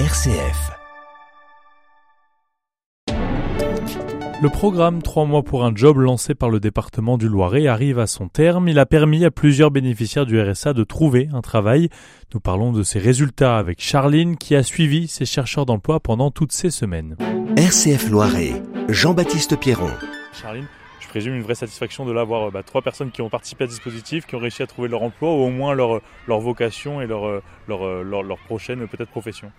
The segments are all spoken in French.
RCF. Le programme 3 mois pour un job lancé par le département du Loiret arrive à son terme. Il a permis à plusieurs bénéficiaires du RSA de trouver un travail. Nous parlons de ses résultats avec Charline qui a suivi ses chercheurs d'emploi pendant toutes ces semaines. RCF Loiret, Jean-Baptiste Pierron. Charline, présume une vraie satisfaction de l'avoir bah, trois personnes qui ont participé à ce dispositif, qui ont réussi à trouver leur emploi ou au moins leur, leur vocation et leur, leur, leur, leur prochaine peut-être profession.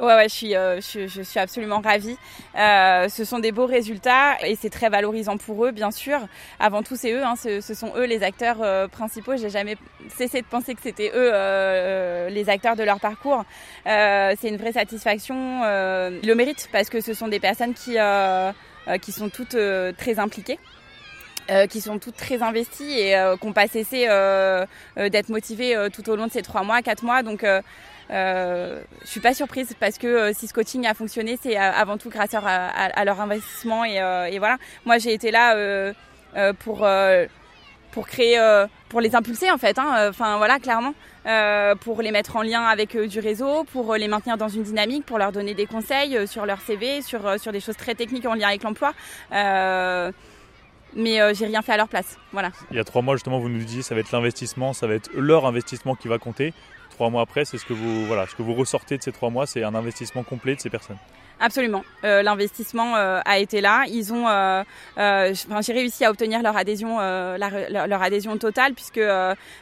Ouais, ouais, je suis, euh, je, suis absolument ravie. Euh, ce sont des beaux résultats et c'est très valorisant pour eux, bien sûr. Avant tout, c'est eux, hein, ce, sont eux les acteurs euh, principaux. J'ai jamais cessé de penser que c'était eux euh, les acteurs de leur parcours. Euh, c'est une vraie satisfaction. ils le méritent parce que ce sont des personnes qui, qui sont toutes très impliquées. Euh, qui sont toutes très investies et euh, qui n'ont pas cessé euh, d'être motivées tout au long de ces trois mois, quatre mois. Donc, je suis pas surprise parce que si ce coaching a fonctionné, c'est avant tout grâce à, leur investissement et, et, voilà. Moi, j'ai été là pour pour créer, pour les impulser en fait. Hein. Enfin voilà, clairement, pour les mettre en lien avec du réseau, pour les maintenir dans une dynamique, pour leur donner des conseils sur leur CV, sur sur des choses très techniques en lien avec l'emploi mais euh, j'ai rien fait à leur place. Voilà. Il y a trois mois justement, vous nous disiez ça va être l'investissement, ça va être leur investissement qui va compter. Trois mois après, c'est ce que vous voilà, ce que vous ressortez de ces trois mois, c'est un investissement complet de ces personnes. Absolument. Euh, L'investissement euh, a été là. Ils ont, euh, j'ai réussi à obtenir leur adhésion, leur adhésion totale puisque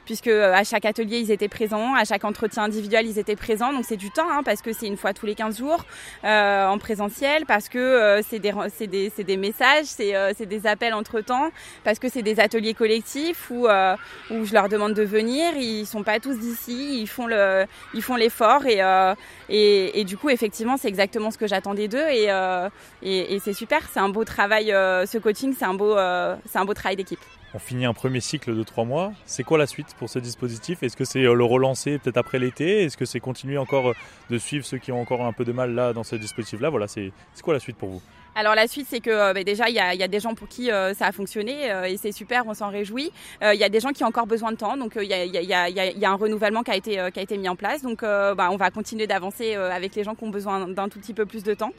puisque à chaque atelier ils étaient présents, à chaque entretien individuel ils étaient présents. Donc c'est du temps hein, parce que c'est une fois tous les 15 jours en présentiel, parce que c'est des messages, c'est des appels entre temps, parce que c'est des ateliers collectifs où je leur demande de venir. Ils sont pas tous d'ici, ils font le ils font l'effort et du coup effectivement c'est exactement ce que j'attends des deux et, euh, et, et c'est super. C'est un beau travail, euh, ce coaching, c'est un beau, euh, c'est un beau travail d'équipe. On finit un premier cycle de trois mois. C'est quoi la suite pour ce dispositif? Est-ce que c'est le relancer peut-être après l'été? Est-ce que c'est continuer encore de suivre ceux qui ont encore un peu de mal là dans ce dispositif-là? Voilà, c'est quoi la suite pour vous? Alors la suite, c'est que euh, bah, déjà, il y a, des gens pour qui euh, ça a fonctionné euh, et c'est super, on s'en réjouit. Il y a des gens qui ont encore besoin de temps, donc il y a, un renouvellement qui a été, qui a été mis en place. Donc bah, on va continuer d'avancer avec les gens qui ont besoin d'un tout petit peu plus de temps.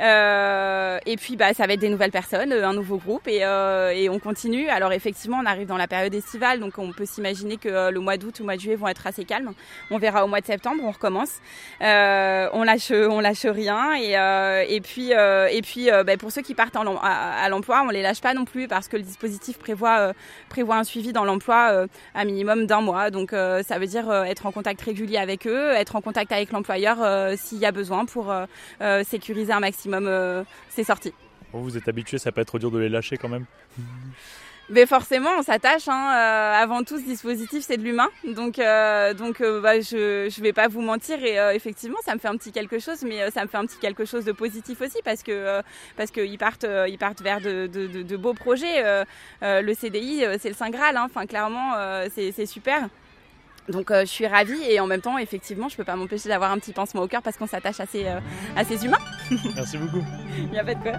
et puis bah, ça va être des nouvelles personnes, un nouveau groupe et, et, on continue. Alors effectivement, on arrive dans la période estivale, donc on peut s'imaginer que le mois d'août ou le mois de juillet vont être assez calmes. On verra au mois de septembre, on recommence. on lâche, on lâche rien et, et puis, et puis bah, pour ceux qui partent en, à, à l'emploi, on les lâche pas non plus parce que le dispositif prévoit, euh, prévoit un suivi dans l'emploi euh, à minimum d'un mois. Donc euh, ça veut dire être en contact régulier avec eux, être en contact avec l'employeur s'il y a besoin pour sécuriser un maximum ses sorties. vous êtes habitué, ça peut être dur de les lâcher quand même mais forcément, on s'attache. Hein. Euh, avant tout, ce dispositif, c'est de l'humain. Donc, euh, donc, euh, bah, je, je vais pas vous mentir. Et euh, effectivement, ça me fait un petit quelque chose, mais euh, ça me fait un petit quelque chose de positif aussi, parce que euh, parce qu'ils partent, ils partent vers de, de, de, de beaux projets. le CDI, c'est le saint graal. Hein. Enfin, clairement, c'est super. Donc euh, je suis ravie et en même temps effectivement je peux pas m'empêcher d'avoir un petit pincement au cœur parce qu'on s'attache à ces, euh, à ces humains. Merci beaucoup. Il n'y a pas de quoi.